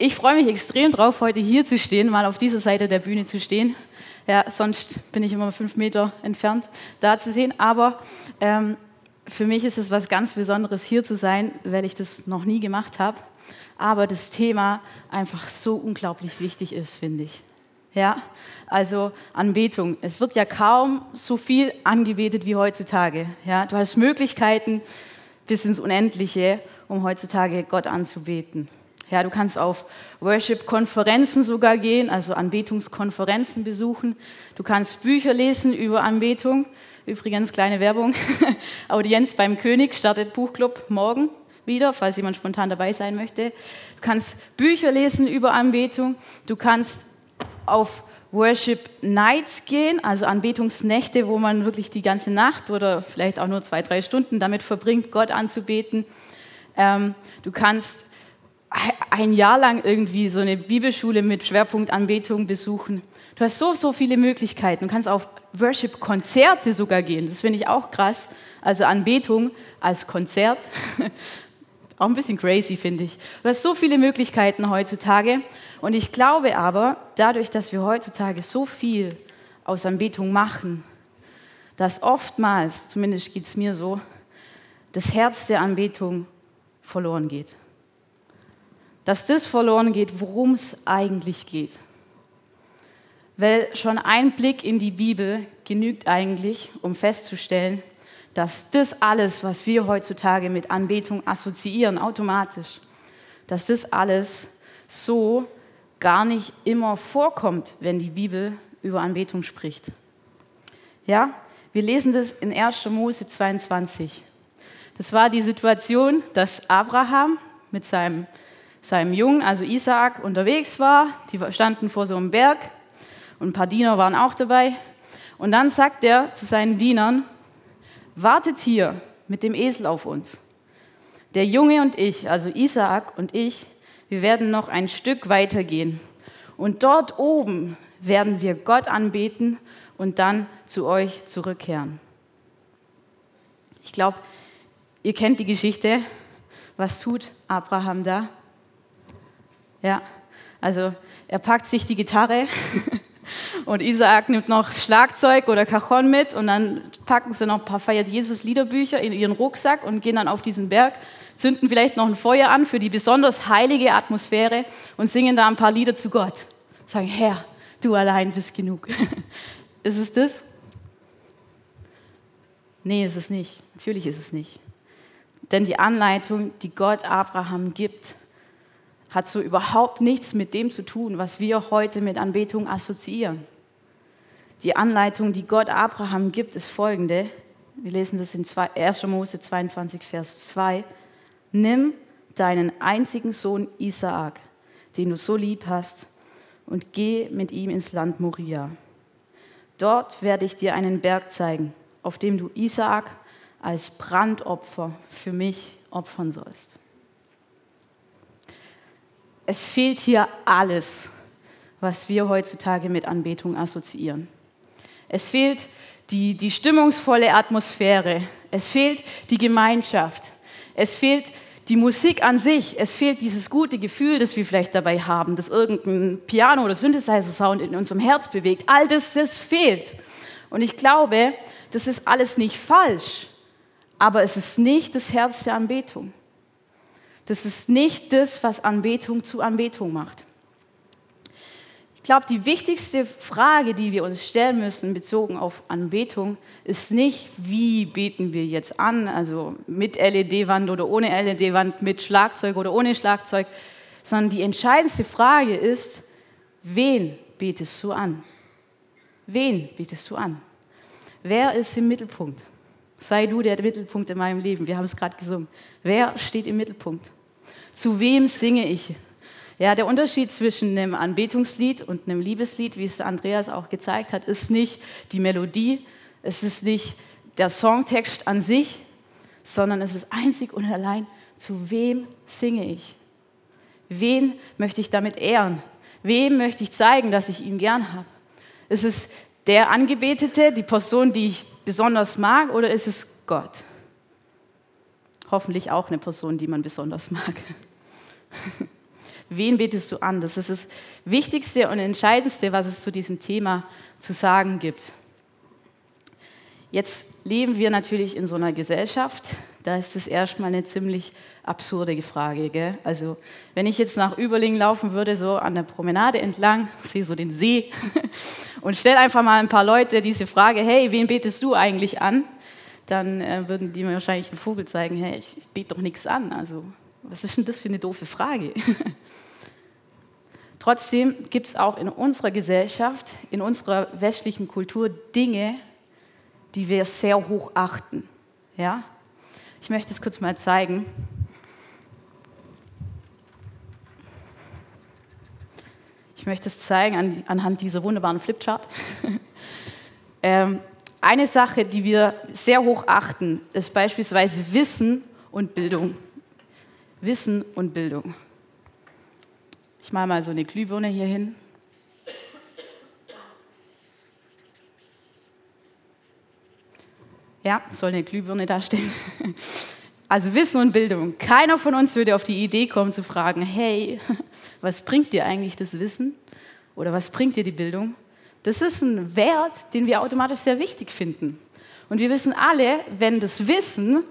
ich freue mich extrem drauf, heute hier zu stehen, mal auf dieser Seite der Bühne zu stehen. Ja, sonst bin ich immer fünf Meter entfernt, da zu sehen. Aber ähm, für mich ist es was ganz Besonderes, hier zu sein, weil ich das noch nie gemacht habe. Aber das Thema einfach so unglaublich wichtig ist, finde ich. Ja, also Anbetung. Es wird ja kaum so viel angebetet wie heutzutage. Ja, du hast Möglichkeiten bis ins Unendliche, um heutzutage Gott anzubeten. Ja, du kannst auf Worship-Konferenzen sogar gehen, also Anbetungskonferenzen besuchen. Du kannst Bücher lesen über Anbetung. Übrigens, kleine Werbung. Audienz beim König startet Buchclub morgen wieder, falls jemand spontan dabei sein möchte. Du kannst Bücher lesen über Anbetung. Du kannst auf Worship Nights gehen, also Anbetungsnächte, wo man wirklich die ganze Nacht oder vielleicht auch nur zwei, drei Stunden damit verbringt, Gott anzubeten. Ähm, du kannst ein Jahr lang irgendwie so eine Bibelschule mit Schwerpunkt Anbetung besuchen. Du hast so, so viele Möglichkeiten. Du kannst auf Worship-Konzerte sogar gehen. Das finde ich auch krass. Also Anbetung als Konzert. auch ein bisschen crazy, finde ich. Du hast so viele Möglichkeiten heutzutage. Und ich glaube aber, dadurch, dass wir heutzutage so viel aus Anbetung machen, dass oftmals, zumindest geht es mir so, das Herz der Anbetung verloren geht dass das verloren geht, worum es eigentlich geht. Weil schon ein Blick in die Bibel genügt eigentlich, um festzustellen, dass das alles, was wir heutzutage mit Anbetung assoziieren, automatisch, dass das alles so gar nicht immer vorkommt, wenn die Bibel über Anbetung spricht. Ja, wir lesen das in 1. Mose 22. Das war die Situation, dass Abraham mit seinem seinem Jungen, also Isaak, unterwegs war. Die standen vor so einem Berg und ein paar Diener waren auch dabei. Und dann sagt er zu seinen Dienern, wartet hier mit dem Esel auf uns. Der Junge und ich, also Isaak und ich, wir werden noch ein Stück weitergehen. Und dort oben werden wir Gott anbeten und dann zu euch zurückkehren. Ich glaube, ihr kennt die Geschichte. Was tut Abraham da? Ja, also er packt sich die Gitarre und Isaac nimmt noch Schlagzeug oder Cajon mit und dann packen sie noch ein paar Feiert Jesus Liederbücher in ihren Rucksack und gehen dann auf diesen Berg, zünden vielleicht noch ein Feuer an für die besonders heilige Atmosphäre und singen da ein paar Lieder zu Gott. Sagen, Herr, du allein bist genug. ist es das? Nee, ist es nicht. Natürlich ist es nicht. Denn die Anleitung, die Gott Abraham gibt, hat so überhaupt nichts mit dem zu tun, was wir heute mit Anbetung assoziieren. Die Anleitung, die Gott Abraham gibt, ist folgende. Wir lesen das in 1. Mose 22, Vers 2. Nimm deinen einzigen Sohn Isaak, den du so lieb hast, und geh mit ihm ins Land Moria. Dort werde ich dir einen Berg zeigen, auf dem du Isaak als Brandopfer für mich opfern sollst. Es fehlt hier alles, was wir heutzutage mit Anbetung assoziieren. Es fehlt die, die stimmungsvolle Atmosphäre. Es fehlt die Gemeinschaft. Es fehlt die Musik an sich. Es fehlt dieses gute Gefühl, das wir vielleicht dabei haben, dass irgendein Piano- oder Synthesizer-Sound in unserem Herz bewegt. All das, das fehlt. Und ich glaube, das ist alles nicht falsch, aber es ist nicht das Herz der Anbetung. Das ist nicht das, was Anbetung zu Anbetung macht. Ich glaube, die wichtigste Frage, die wir uns stellen müssen, bezogen auf Anbetung, ist nicht, wie beten wir jetzt an, also mit LED-Wand oder ohne LED-Wand, mit Schlagzeug oder ohne Schlagzeug, sondern die entscheidendste Frage ist, wen betest du an? Wen betest du an? Wer ist im Mittelpunkt? Sei du der Mittelpunkt in meinem Leben. Wir haben es gerade gesungen. Wer steht im Mittelpunkt? Zu wem singe ich? Ja, der Unterschied zwischen einem Anbetungslied und einem Liebeslied, wie es Andreas auch gezeigt hat, ist nicht die Melodie, es ist nicht der Songtext an sich, sondern es ist einzig und allein, zu wem singe ich? Wen möchte ich damit ehren? Wem möchte ich zeigen, dass ich ihn gern habe? Ist es der Angebetete, die Person, die ich besonders mag, oder ist es Gott? Hoffentlich auch eine Person, die man besonders mag. Wen betest du an? Das ist das Wichtigste und Entscheidendste, was es zu diesem Thema zu sagen gibt. Jetzt leben wir natürlich in so einer Gesellschaft, da ist es erstmal eine ziemlich absurde Frage. Gell? Also wenn ich jetzt nach Überlingen laufen würde, so an der Promenade entlang, sehe so den See und stelle einfach mal ein paar Leute diese Frage, hey, wen betest du eigentlich an? Dann äh, würden die mir wahrscheinlich einen Vogel zeigen, hey, ich, ich bete doch nichts an. Also was ist denn das für eine doofe Frage? Trotzdem gibt es auch in unserer Gesellschaft, in unserer westlichen Kultur Dinge, die wir sehr hoch achten. Ja? Ich möchte es kurz mal zeigen. Ich möchte es zeigen an, anhand dieser wunderbaren Flipchart. ähm, eine Sache, die wir sehr hoch achten, ist beispielsweise Wissen und Bildung. Wissen und Bildung. Ich mache mal so eine Glühbirne hier hin. Ja, soll eine Glühbirne darstellen. Also Wissen und Bildung. Keiner von uns würde auf die Idee kommen zu fragen, hey, was bringt dir eigentlich das Wissen? Oder was bringt dir die Bildung? Das ist ein Wert, den wir automatisch sehr wichtig finden. Und wir wissen alle, wenn das Wissen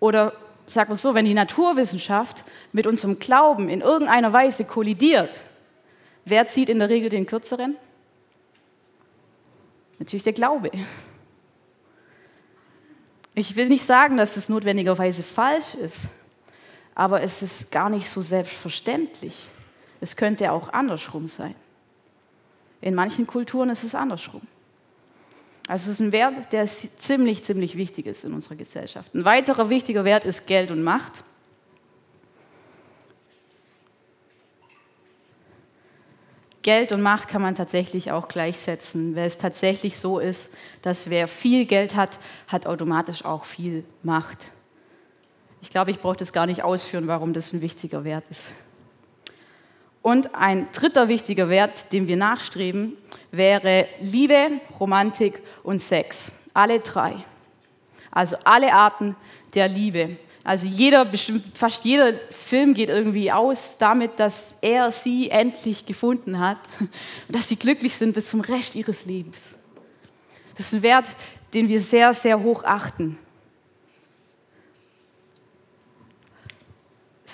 oder sagen wir so, wenn die Naturwissenschaft mit unserem Glauben in irgendeiner Weise kollidiert, wer zieht in der Regel den kürzeren? Natürlich der Glaube. Ich will nicht sagen, dass es notwendigerweise falsch ist, aber es ist gar nicht so selbstverständlich. Es könnte auch andersrum sein. In manchen Kulturen ist es andersrum. Also es ist ein Wert, der ziemlich, ziemlich wichtig ist in unserer Gesellschaft. Ein weiterer wichtiger Wert ist Geld und Macht. Geld und Macht kann man tatsächlich auch gleichsetzen, weil es tatsächlich so ist, dass wer viel Geld hat, hat automatisch auch viel Macht. Ich glaube, ich brauche das gar nicht ausführen, warum das ein wichtiger Wert ist. Und ein dritter wichtiger Wert, dem wir nachstreben, wäre Liebe, Romantik und Sex. Alle drei. Also alle Arten der Liebe. Also jeder, bestimmt, fast jeder Film geht irgendwie aus damit, dass er sie endlich gefunden hat und dass sie glücklich sind bis zum Rest ihres Lebens. Das ist ein Wert, den wir sehr, sehr hoch achten.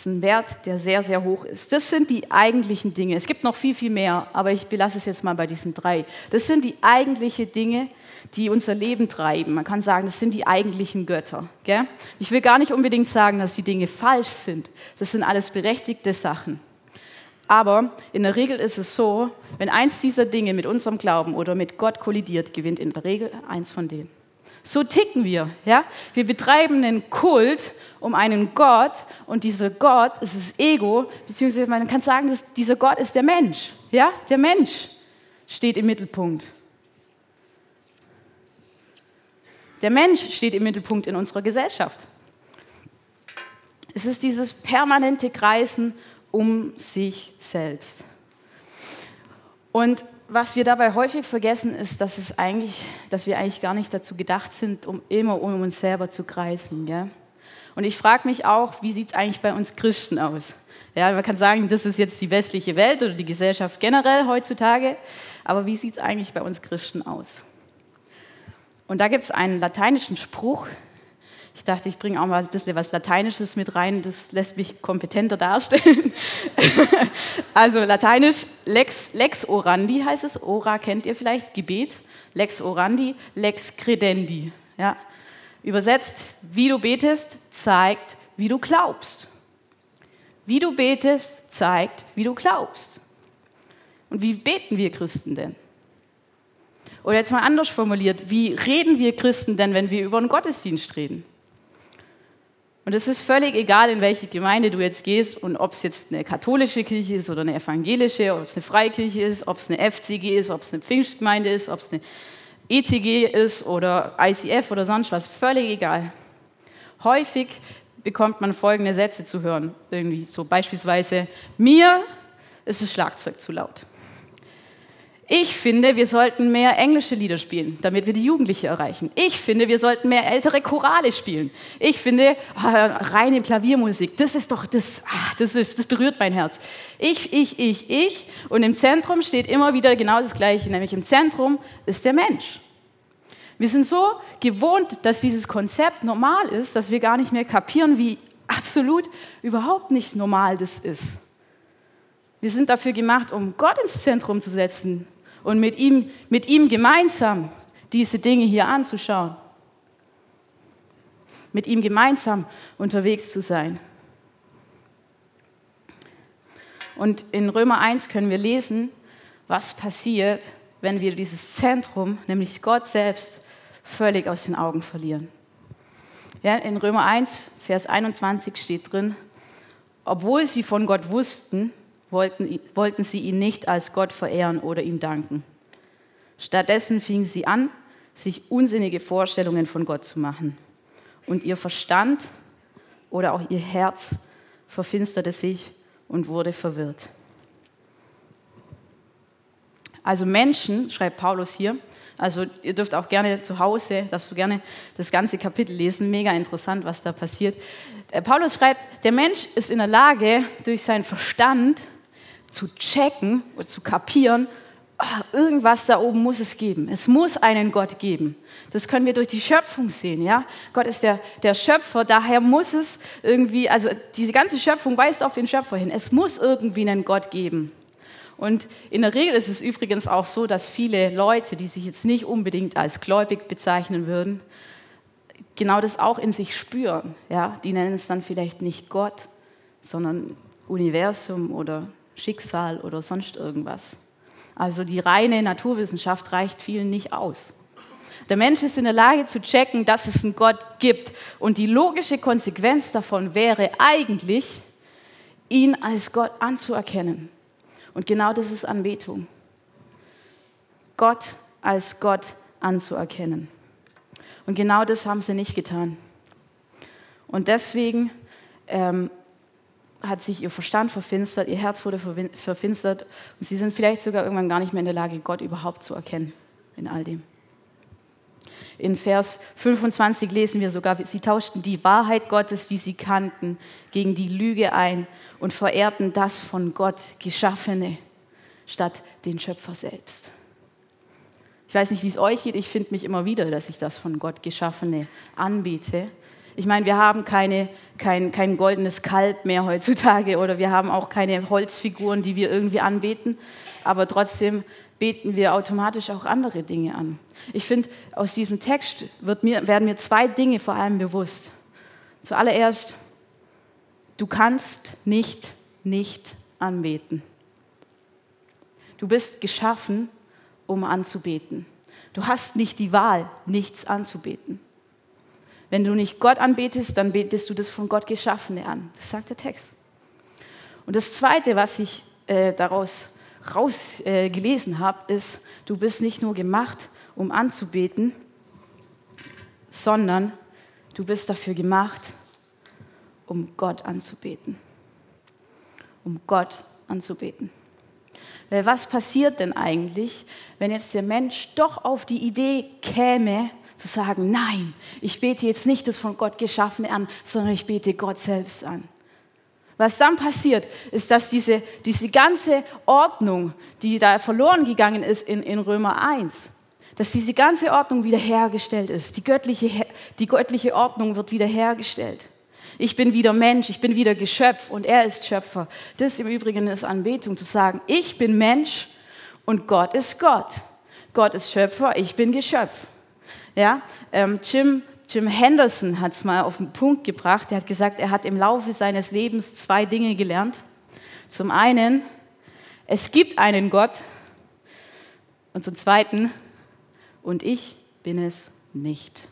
Ist ein Wert, der sehr, sehr hoch ist. Das sind die eigentlichen Dinge. Es gibt noch viel, viel mehr, aber ich belasse es jetzt mal bei diesen drei. Das sind die eigentlichen Dinge, die unser Leben treiben. Man kann sagen, das sind die eigentlichen Götter. Gell? Ich will gar nicht unbedingt sagen, dass die Dinge falsch sind. Das sind alles berechtigte Sachen. Aber in der Regel ist es so, wenn eins dieser Dinge mit unserem Glauben oder mit Gott kollidiert, gewinnt in der Regel eins von denen. So ticken wir. Ja? Wir betreiben einen Kult um einen Gott und dieser Gott ist das Ego, beziehungsweise man kann sagen, dass dieser Gott ist der Mensch. Ja? Der Mensch steht im Mittelpunkt. Der Mensch steht im Mittelpunkt in unserer Gesellschaft. Es ist dieses permanente Kreisen um sich selbst. Und was wir dabei häufig vergessen, ist, dass, es eigentlich, dass wir eigentlich gar nicht dazu gedacht sind, um immer um uns selber zu kreisen. Gell? Und ich frage mich auch, wie sieht es eigentlich bei uns Christen aus? Ja, man kann sagen, das ist jetzt die westliche Welt oder die Gesellschaft generell heutzutage, aber wie sieht es eigentlich bei uns Christen aus? Und da gibt es einen lateinischen Spruch. Ich dachte, ich bringe auch mal ein bisschen was Lateinisches mit rein, das lässt mich kompetenter darstellen. also lateinisch, lex, lex orandi heißt es, ora kennt ihr vielleicht, Gebet, lex orandi, lex credendi. Ja. Übersetzt, wie du betest, zeigt, wie du glaubst. Wie du betest, zeigt, wie du glaubst. Und wie beten wir Christen denn? Oder jetzt mal anders formuliert, wie reden wir Christen denn, wenn wir über einen Gottesdienst reden? Und es ist völlig egal, in welche Gemeinde du jetzt gehst und ob es jetzt eine katholische Kirche ist oder eine evangelische, ob es eine Freikirche ist, ob es eine FCG ist, ob es eine Pfingstgemeinde ist, ob es eine ETG ist oder ICF oder sonst was, völlig egal. Häufig bekommt man folgende Sätze zu hören, irgendwie so beispielsweise, mir ist das Schlagzeug zu laut. Ich finde, wir sollten mehr englische Lieder spielen, damit wir die Jugendliche erreichen. Ich finde, wir sollten mehr ältere Chorale spielen. Ich finde, oh, reine Klaviermusik, das ist doch, das, ah, das, ist, das berührt mein Herz. Ich, ich, ich, ich. Und im Zentrum steht immer wieder genau das Gleiche, nämlich im Zentrum ist der Mensch. Wir sind so gewohnt, dass dieses Konzept normal ist, dass wir gar nicht mehr kapieren, wie absolut überhaupt nicht normal das ist. Wir sind dafür gemacht, um Gott ins Zentrum zu setzen, und mit ihm, mit ihm gemeinsam diese Dinge hier anzuschauen. Mit ihm gemeinsam unterwegs zu sein. Und in Römer 1 können wir lesen, was passiert, wenn wir dieses Zentrum, nämlich Gott selbst, völlig aus den Augen verlieren. Ja, in Römer 1, Vers 21 steht drin, obwohl sie von Gott wussten, wollten, wollten sie ihn nicht als Gott verehren oder ihm danken. Stattdessen fingen sie an, sich unsinnige Vorstellungen von Gott zu machen. Und ihr Verstand oder auch ihr Herz verfinsterte sich und wurde verwirrt. Also Menschen, schreibt Paulus hier, also ihr dürft auch gerne zu Hause, darfst du gerne das ganze Kapitel lesen, mega interessant, was da passiert. Äh, Paulus schreibt, der Mensch ist in der Lage, durch seinen Verstand zu checken oder zu kapieren, oh, irgendwas da oben muss es geben. Es muss einen Gott geben. Das können wir durch die Schöpfung sehen. Ja? Gott ist der, der Schöpfer, daher muss es irgendwie, also diese ganze Schöpfung weist auf den Schöpfer hin. Es muss irgendwie einen Gott geben. Und in der Regel ist es übrigens auch so, dass viele Leute, die sich jetzt nicht unbedingt als gläubig bezeichnen würden, genau das auch in sich spüren. Ja? Die nennen es dann vielleicht nicht Gott, sondern Universum oder Schicksal oder sonst irgendwas. Also die reine Naturwissenschaft reicht vielen nicht aus. Der Mensch ist in der Lage zu checken, dass es einen Gott gibt. Und die logische Konsequenz davon wäre eigentlich, ihn als Gott anzuerkennen. Und genau das ist Anbetung. Gott als Gott anzuerkennen. Und genau das haben sie nicht getan. Und deswegen ähm, hat sich ihr Verstand verfinstert, ihr Herz wurde verfinstert und sie sind vielleicht sogar irgendwann gar nicht mehr in der Lage, Gott überhaupt zu erkennen in all dem. In Vers 25 lesen wir sogar, sie tauschten die Wahrheit Gottes, die sie kannten, gegen die Lüge ein und verehrten das von Gott Geschaffene statt den Schöpfer selbst. Ich weiß nicht, wie es euch geht, ich finde mich immer wieder, dass ich das von Gott Geschaffene anbete ich meine, wir haben keine, kein, kein goldenes Kalb mehr heutzutage oder wir haben auch keine Holzfiguren, die wir irgendwie anbeten, aber trotzdem beten wir automatisch auch andere Dinge an. Ich finde, aus diesem Text mir, werden mir zwei Dinge vor allem bewusst. Zuallererst, du kannst nicht nicht anbeten. Du bist geschaffen, um anzubeten. Du hast nicht die Wahl, nichts anzubeten. Wenn du nicht Gott anbetest, dann betest du das von Gott Geschaffene an. Das sagt der Text. Und das Zweite, was ich äh, daraus rausgelesen äh, habe, ist, du bist nicht nur gemacht, um anzubeten, sondern du bist dafür gemacht, um Gott anzubeten. Um Gott anzubeten. Weil was passiert denn eigentlich, wenn jetzt der Mensch doch auf die Idee käme, zu sagen, nein, ich bete jetzt nicht das von Gott Geschaffene an, sondern ich bete Gott selbst an. Was dann passiert, ist, dass diese, diese ganze Ordnung, die da verloren gegangen ist in, in Römer 1, dass diese ganze Ordnung wiederhergestellt ist. Die göttliche, die göttliche Ordnung wird wiederhergestellt. Ich bin wieder Mensch, ich bin wieder Geschöpf und er ist Schöpfer. Das im Übrigen ist Anbetung, zu sagen, ich bin Mensch und Gott ist Gott. Gott ist Schöpfer, ich bin Geschöpf. Ja? Ähm, Jim, Jim Henderson hat es mal auf den Punkt gebracht. Er hat gesagt, er hat im Laufe seines Lebens zwei Dinge gelernt. Zum einen, es gibt einen Gott. Und zum zweiten, und ich bin es nicht.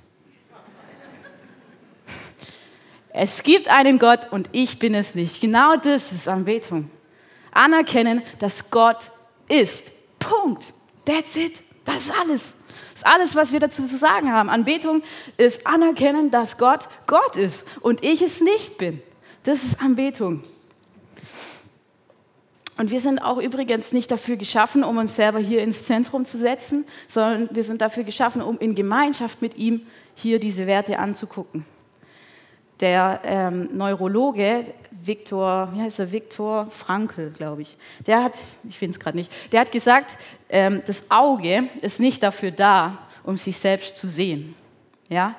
Es gibt einen Gott und ich bin es nicht. Genau das ist Anbetung. Anerkennen, dass Gott ist. Punkt. That's it. Das ist alles. Ist alles, was wir dazu zu sagen haben. Anbetung ist anerkennen, dass Gott Gott ist und ich es nicht bin. Das ist Anbetung. Und wir sind auch übrigens nicht dafür geschaffen, um uns selber hier ins Zentrum zu setzen, sondern wir sind dafür geschaffen, um in Gemeinschaft mit ihm hier diese Werte anzugucken. Der ähm, Neurologe Viktor, wie heißt er, Viktor Frankl, glaube ich, der hat, ich finde es gerade nicht, der hat gesagt, ähm, das Auge ist nicht dafür da, um sich selbst zu sehen. Ja?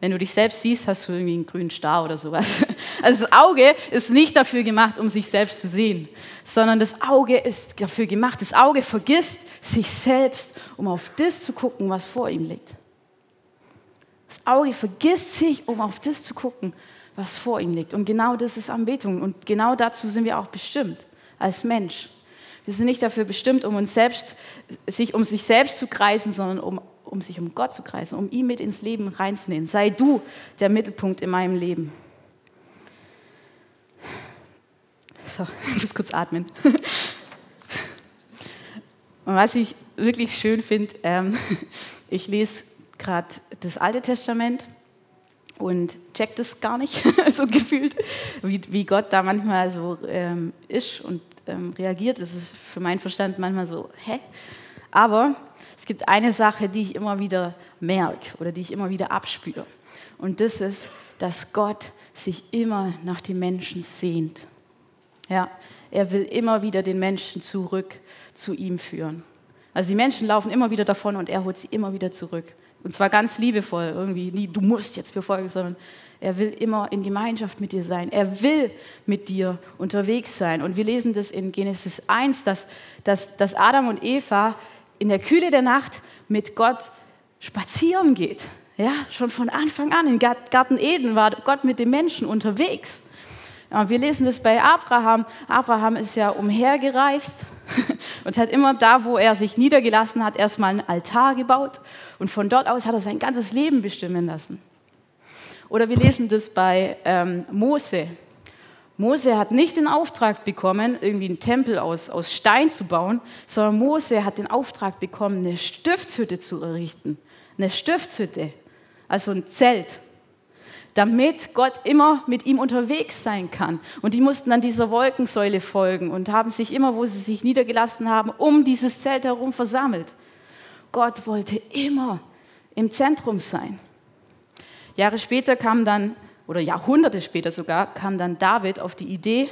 Wenn du dich selbst siehst, hast du irgendwie einen grünen Star oder sowas. Also das Auge ist nicht dafür gemacht, um sich selbst zu sehen, sondern das Auge ist dafür gemacht. Das Auge vergisst sich selbst, um auf das zu gucken, was vor ihm liegt. Das Auge vergisst sich, um auf das zu gucken, was vor ihm liegt. Und genau das ist Anbetung. Und genau dazu sind wir auch bestimmt als Mensch. Wir sind nicht dafür bestimmt, um uns selbst, sich um sich selbst zu kreisen, sondern um, um sich um Gott zu kreisen, um ihn mit ins Leben reinzunehmen. Sei du der Mittelpunkt in meinem Leben. So, ich muss kurz atmen. Und was ich wirklich schön finde, ähm, ich lese gerade das Alte Testament und check das gar nicht, so gefühlt, wie, wie Gott da manchmal so ähm, ist und ähm, reagiert. Das ist für meinen Verstand manchmal so, hä? Aber es gibt eine Sache, die ich immer wieder merke oder die ich immer wieder abspüre. Und das ist, dass Gott sich immer nach den Menschen sehnt. Ja, er will immer wieder den Menschen zurück zu ihm führen. Also die Menschen laufen immer wieder davon und er holt sie immer wieder zurück. Und zwar ganz liebevoll, irgendwie nie, du musst jetzt befolgen, sondern er will immer in Gemeinschaft mit dir sein. Er will mit dir unterwegs sein. Und wir lesen das in Genesis 1, dass, dass, dass Adam und Eva in der Kühle der Nacht mit Gott spazieren geht. Ja, schon von Anfang an. Im Garten Eden war Gott mit den Menschen unterwegs. Wir lesen das bei Abraham. Abraham ist ja umhergereist und hat immer da, wo er sich niedergelassen hat, erstmal einen Altar gebaut. Und von dort aus hat er sein ganzes Leben bestimmen lassen. Oder wir lesen das bei ähm, Mose. Mose hat nicht den Auftrag bekommen, irgendwie einen Tempel aus, aus Stein zu bauen, sondern Mose hat den Auftrag bekommen, eine Stiftshütte zu errichten. Eine Stiftshütte, also ein Zelt damit Gott immer mit ihm unterwegs sein kann. Und die mussten dann dieser Wolkensäule folgen und haben sich immer, wo sie sich niedergelassen haben, um dieses Zelt herum versammelt. Gott wollte immer im Zentrum sein. Jahre später kam dann, oder Jahrhunderte später sogar, kam dann David auf die Idee,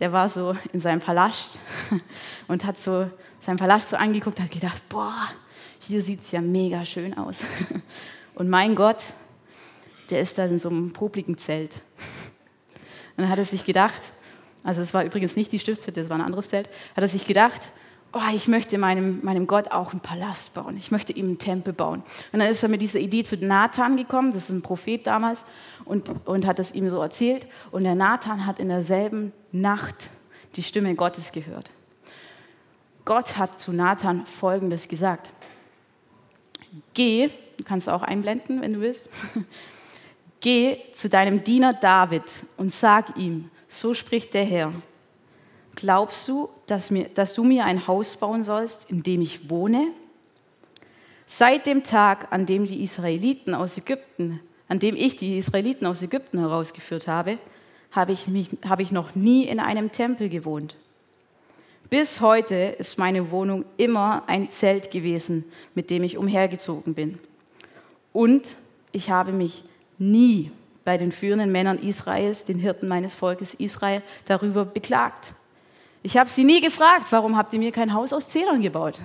der war so in seinem Palast und hat so seinen Palast so angeguckt, hat gedacht, boah, hier sieht es ja mega schön aus. Und mein Gott, der ist da in so einem popligen Zelt. Und dann hat er sich gedacht, also es war übrigens nicht die Stiftshütte, das war ein anderes Zelt, hat er sich gedacht, oh, ich möchte meinem, meinem Gott auch einen Palast bauen, ich möchte ihm einen Tempel bauen. Und dann ist er mit dieser Idee zu Nathan gekommen, das ist ein Prophet damals, und, und hat es ihm so erzählt. Und der Nathan hat in derselben Nacht die Stimme Gottes gehört. Gott hat zu Nathan Folgendes gesagt. Geh, du kannst auch einblenden, wenn du willst. Geh zu deinem Diener David und sag ihm, so spricht der Herr, glaubst du, dass, mir, dass du mir ein Haus bauen sollst, in dem ich wohne? Seit dem Tag, an dem die Israeliten aus Ägypten, an dem ich die Israeliten aus Ägypten herausgeführt habe, habe ich, mich, habe ich noch nie in einem Tempel gewohnt. Bis heute ist meine Wohnung immer ein Zelt gewesen, mit dem ich umhergezogen bin. Und ich habe mich nie bei den führenden Männern Israels, den Hirten meines Volkes Israel, darüber beklagt. Ich habe sie nie gefragt, warum habt ihr mir kein Haus aus Zedern gebaut?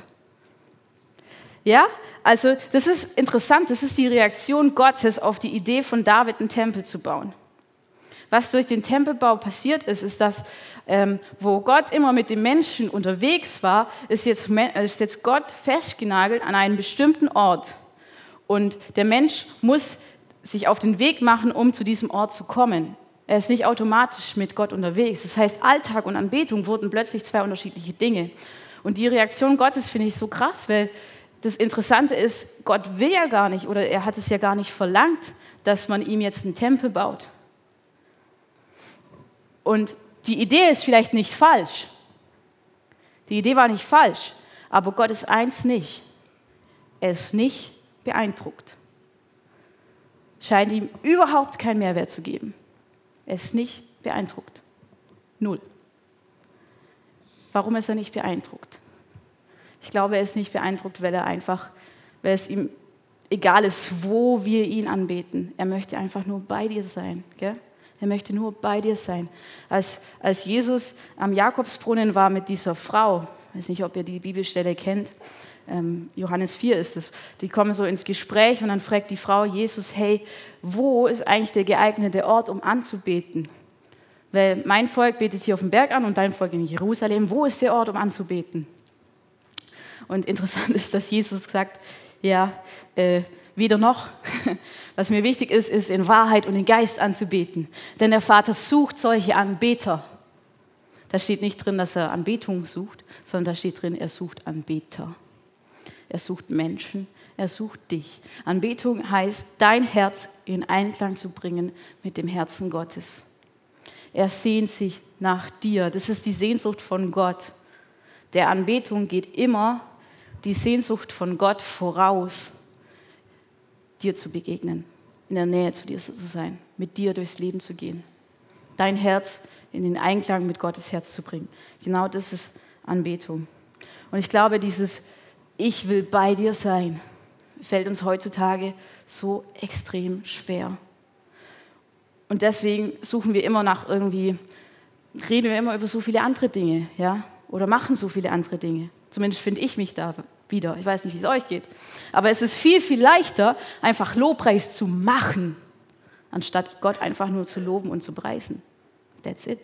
Ja, also das ist interessant, das ist die Reaktion Gottes auf die Idee von David, einen Tempel zu bauen. Was durch den Tempelbau passiert ist, ist, dass ähm, wo Gott immer mit den Menschen unterwegs war, ist jetzt, ist jetzt Gott festgenagelt an einen bestimmten Ort. Und der Mensch muss sich auf den Weg machen, um zu diesem Ort zu kommen. Er ist nicht automatisch mit Gott unterwegs. Das heißt, Alltag und Anbetung wurden plötzlich zwei unterschiedliche Dinge. Und die Reaktion Gottes finde ich so krass, weil das Interessante ist, Gott will ja gar nicht oder er hat es ja gar nicht verlangt, dass man ihm jetzt einen Tempel baut. Und die Idee ist vielleicht nicht falsch. Die Idee war nicht falsch, aber Gott ist eins nicht. Er ist nicht beeindruckt scheint ihm überhaupt keinen Mehrwert zu geben. Er ist nicht beeindruckt. Null. warum ist er nicht beeindruckt? Ich glaube, er ist nicht beeindruckt, weil er einfach, weil es ihm egal ist, wo wir ihn anbeten. Er möchte einfach nur bei dir sein. Gell? Er möchte nur bei dir sein. Als, als Jesus am Jakobsbrunnen war mit dieser Frau, ich weiß nicht, ob ihr die Bibelstelle kennt, ähm, Johannes 4 ist es, die kommen so ins Gespräch und dann fragt die Frau Jesus, hey, wo ist eigentlich der geeignete Ort, um anzubeten? Weil mein Volk betet hier auf dem Berg an und dein Volk in Jerusalem. Wo ist der Ort, um anzubeten? Und interessant ist, dass Jesus sagt, ja, äh, weder noch. Was mir wichtig ist, ist in Wahrheit und in Geist anzubeten. Denn der Vater sucht solche Anbeter. Da steht nicht drin, dass er Anbetung sucht, sondern da steht drin, er sucht Anbeter. Er sucht Menschen, er sucht dich. Anbetung heißt, dein Herz in Einklang zu bringen mit dem Herzen Gottes. Er sehnt sich nach dir. Das ist die Sehnsucht von Gott. Der Anbetung geht immer die Sehnsucht von Gott voraus, dir zu begegnen, in der Nähe zu dir zu sein, mit dir durchs Leben zu gehen, dein Herz in den Einklang mit Gottes Herz zu bringen. Genau das ist Anbetung. Und ich glaube, dieses Ich will bei dir sein, fällt uns heutzutage so extrem schwer. Und deswegen suchen wir immer nach irgendwie, reden wir immer über so viele andere Dinge, ja, oder machen so viele andere Dinge. Zumindest finde ich mich da wieder. Ich weiß nicht, wie es euch geht. Aber es ist viel, viel leichter, einfach Lobpreis zu machen, anstatt Gott einfach nur zu loben und zu preisen. That's it.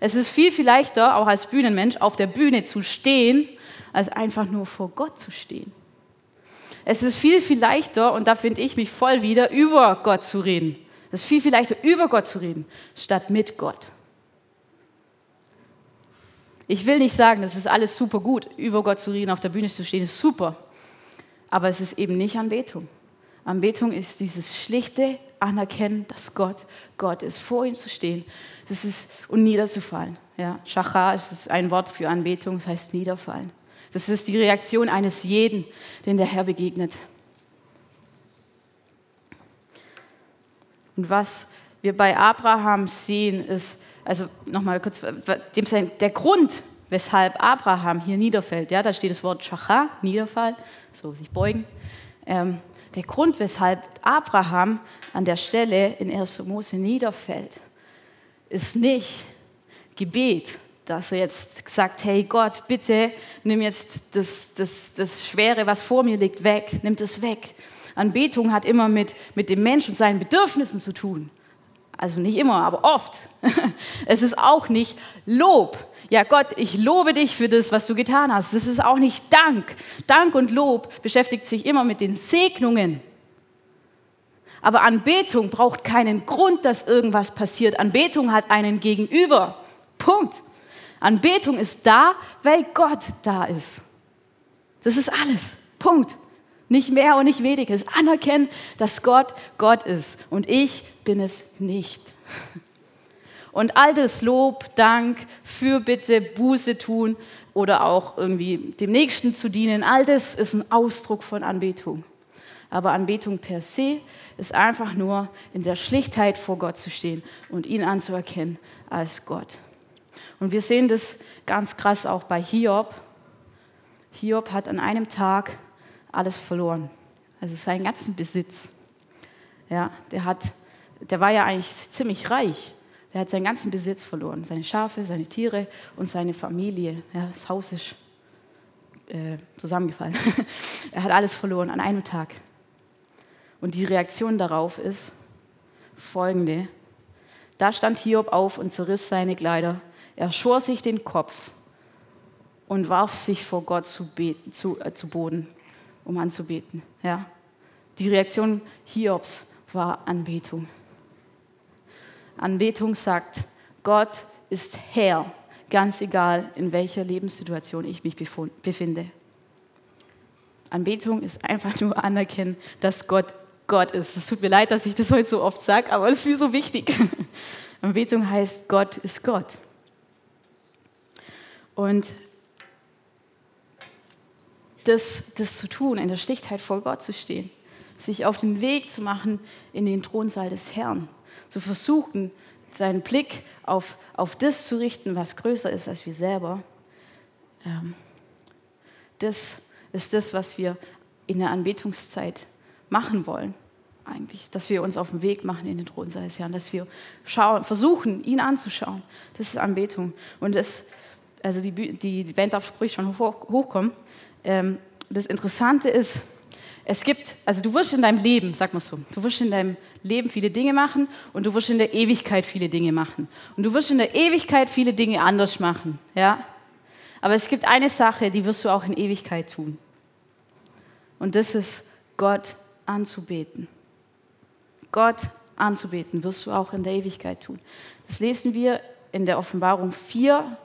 Es ist viel, viel leichter, auch als Bühnenmensch, auf der Bühne zu stehen, als einfach nur vor Gott zu stehen. Es ist viel, viel leichter, und da finde ich mich voll wieder, über Gott zu reden. Es ist viel, viel leichter, über Gott zu reden, statt mit Gott. Ich will nicht sagen, das ist alles super gut, über Gott zu reden, auf der Bühne zu stehen, ist super. Aber es ist eben nicht Anbetung. Anbetung ist dieses schlichte Anerkennen, dass Gott Gott ist, vor ihm zu stehen das ist, und niederzufallen. Ja, Shacha ist ein Wort für Anbetung, das heißt niederfallen. Das ist die Reaktion eines jeden, den der Herr begegnet. Und was wir bei Abraham sehen, ist, also nochmal kurz, der Grund, weshalb Abraham hier niederfällt, ja, da steht das Wort Shacha, niederfallen, so sich beugen. Ähm, der Grund, weshalb Abraham an der Stelle in 1. Mose niederfällt, ist nicht Gebet, dass er jetzt sagt, hey Gott, bitte nimm jetzt das, das, das Schwere, was vor mir liegt, weg, nimm das weg. Anbetung hat immer mit, mit dem Mensch und seinen Bedürfnissen zu tun. Also nicht immer, aber oft. Es ist auch nicht Lob. Ja, Gott, ich lobe dich für das, was du getan hast. Das ist auch nicht Dank. Dank und Lob beschäftigt sich immer mit den Segnungen. Aber Anbetung braucht keinen Grund, dass irgendwas passiert. Anbetung hat einen Gegenüber. Punkt. Anbetung ist da, weil Gott da ist. Das ist alles. Punkt. Nicht mehr und nicht weniger. Es anerkennen, dass Gott Gott ist und ich bin es nicht. Und all das Lob, Dank, Fürbitte, Buße tun oder auch irgendwie dem Nächsten zu dienen, all das ist ein Ausdruck von Anbetung. Aber Anbetung per se ist einfach nur in der Schlichtheit vor Gott zu stehen und ihn anzuerkennen als Gott. Und wir sehen das ganz krass auch bei Hiob. Hiob hat an einem Tag alles verloren. Also seinen ganzen Besitz. Ja, der, hat, der war ja eigentlich ziemlich reich. Der hat seinen ganzen Besitz verloren. Seine Schafe, seine Tiere und seine Familie. Ja, das Haus ist äh, zusammengefallen. er hat alles verloren an einem Tag. Und die Reaktion darauf ist folgende. Da stand Hiob auf und zerriss seine Kleider. Er schor sich den Kopf und warf sich vor Gott zu, beten, zu, äh, zu Boden um anzubeten. Ja? Die Reaktion Hiobs war Anbetung. Anbetung sagt, Gott ist Herr, ganz egal, in welcher Lebenssituation ich mich befinde. Anbetung ist einfach nur anerkennen, dass Gott Gott ist. Es tut mir leid, dass ich das heute so oft sage, aber es ist mir so wichtig. Anbetung heißt, Gott ist Gott. Und das, das zu tun, in der Schlichtheit vor Gott zu stehen, sich auf den Weg zu machen in den Thronsaal des Herrn, zu versuchen, seinen Blick auf, auf das zu richten, was größer ist als wir selber, ähm, das ist das, was wir in der Anbetungszeit machen wollen. Eigentlich, dass wir uns auf den Weg machen in den Thron seines Herrn, dass wir schauen, versuchen, ihn anzuschauen. Das ist Anbetung. Und das, also die, die, Band darf ruhig schon hoch, hochkommen. Ähm, das Interessante ist, es gibt, also du wirst in deinem Leben, sag mal so, du wirst in deinem Leben viele Dinge machen und du wirst in der Ewigkeit viele Dinge machen. Und du wirst in der Ewigkeit viele Dinge anders machen, ja? Aber es gibt eine Sache, die wirst du auch in Ewigkeit tun. Und das ist Gott anzubeten. Gott anzubeten wirst du auch in der Ewigkeit tun. Das lesen wir in der Offenbarung 4,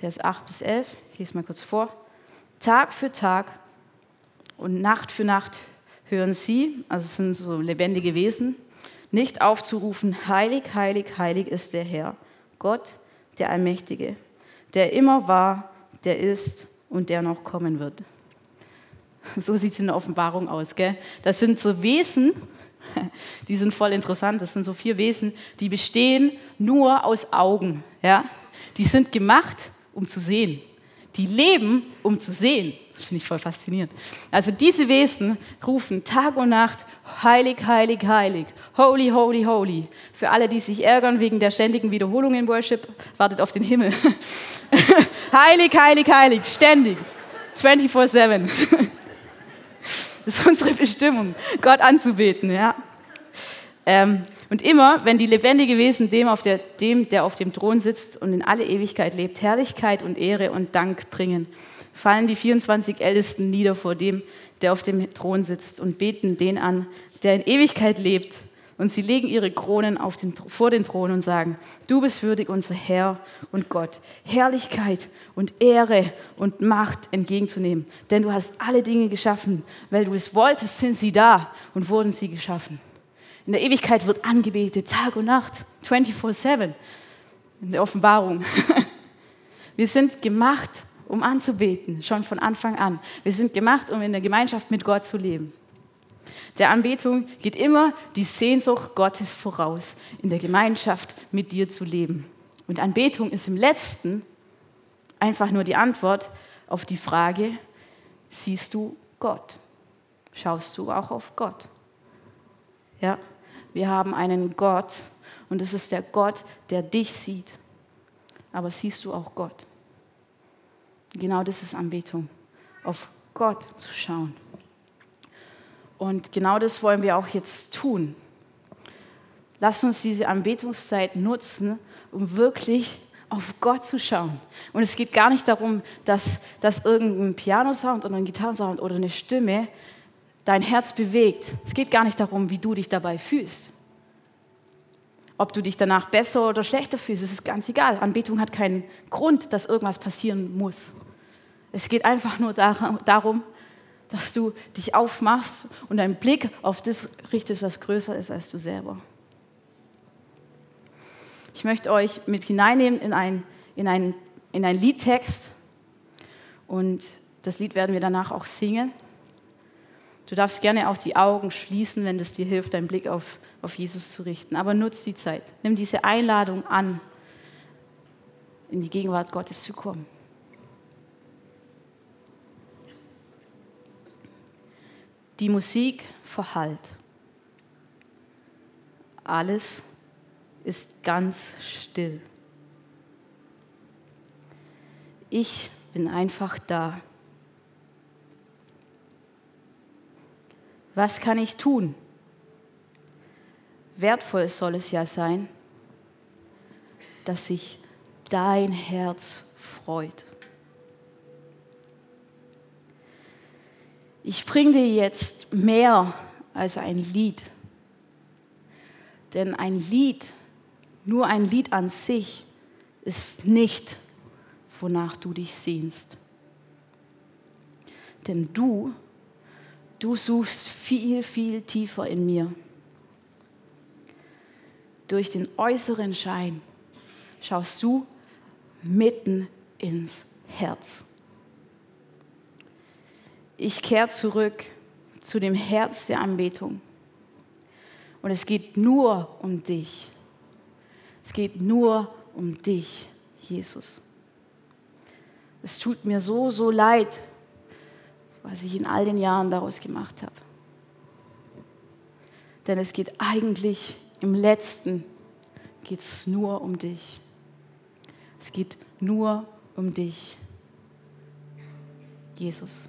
Vers 8 bis 11. Ich lese mal kurz vor. Tag für Tag und Nacht für Nacht hören sie, also es sind so lebendige Wesen, nicht aufzurufen, heilig, heilig, heilig ist der Herr, Gott, der Allmächtige, der immer war, der ist und der noch kommen wird. So sieht es in der Offenbarung aus. Gell? Das sind so Wesen, die sind voll interessant. Das sind so vier Wesen, die bestehen nur aus Augen. Ja? Die sind gemacht, um zu sehen. Die leben, um zu sehen. Finde ich voll faszinierend. Also diese Wesen rufen Tag und Nacht, heilig, heilig, heilig, holy, holy, holy. Für alle, die sich ärgern wegen der ständigen Wiederholung in Worship, wartet auf den Himmel. heilig, heilig, heilig, ständig, 24-7. Das ist unsere Bestimmung, Gott anzubeten. Ja? Ähm, und immer, wenn die lebendige Wesen dem, auf der, dem, der auf dem Thron sitzt und in alle Ewigkeit lebt, Herrlichkeit und Ehre und Dank bringen, fallen die 24 Ältesten nieder vor dem, der auf dem Thron sitzt und beten den an, der in Ewigkeit lebt. Und sie legen ihre Kronen den, vor den Thron und sagen, du bist würdig, unser Herr und Gott, Herrlichkeit und Ehre und Macht entgegenzunehmen. Denn du hast alle Dinge geschaffen, weil du es wolltest, sind sie da und wurden sie geschaffen. In der Ewigkeit wird angebetet, Tag und Nacht, 24-7, in der Offenbarung. Wir sind gemacht, um anzubeten, schon von Anfang an. Wir sind gemacht, um in der Gemeinschaft mit Gott zu leben. Der Anbetung geht immer die Sehnsucht Gottes voraus, in der Gemeinschaft mit dir zu leben. Und Anbetung ist im letzten einfach nur die Antwort auf die Frage, siehst du Gott? Schaust du auch auf Gott? Ja, wir haben einen Gott und es ist der Gott, der dich sieht. Aber siehst du auch Gott? Genau das ist Anbetung, auf Gott zu schauen. Und genau das wollen wir auch jetzt tun. Lass uns diese Anbetungszeit nutzen, um wirklich auf Gott zu schauen. Und es geht gar nicht darum, dass, dass irgendein Pianosound oder ein Gitarrensound oder eine Stimme dein Herz bewegt. Es geht gar nicht darum, wie du dich dabei fühlst. Ob du dich danach besser oder schlechter fühlst, es ist ganz egal. Anbetung hat keinen Grund, dass irgendwas passieren muss. Es geht einfach nur darum, dass du dich aufmachst und deinen Blick auf das richtest, was größer ist als du selber. Ich möchte euch mit hineinnehmen in einen in ein, in ein Liedtext und das Lied werden wir danach auch singen. Du darfst gerne auch die Augen schließen, wenn es dir hilft, deinen Blick auf, auf Jesus zu richten. Aber nutz die Zeit. Nimm diese Einladung an, in die Gegenwart Gottes zu kommen. Die Musik verhallt. Alles ist ganz still. Ich bin einfach da. Was kann ich tun? Wertvoll soll es ja sein, dass sich dein Herz freut. Ich bringe dir jetzt mehr als ein Lied. Denn ein Lied, nur ein Lied an sich, ist nicht, wonach du dich sehnst. Denn du, du suchst viel, viel tiefer in mir. Durch den äußeren Schein schaust du mitten ins Herz. Ich kehre zurück zu dem Herz der Anbetung. Und es geht nur um dich. Es geht nur um dich, Jesus. Es tut mir so, so leid, was ich in all den Jahren daraus gemacht habe. Denn es geht eigentlich im letzten geht es nur um dich. Es geht nur um dich, Jesus.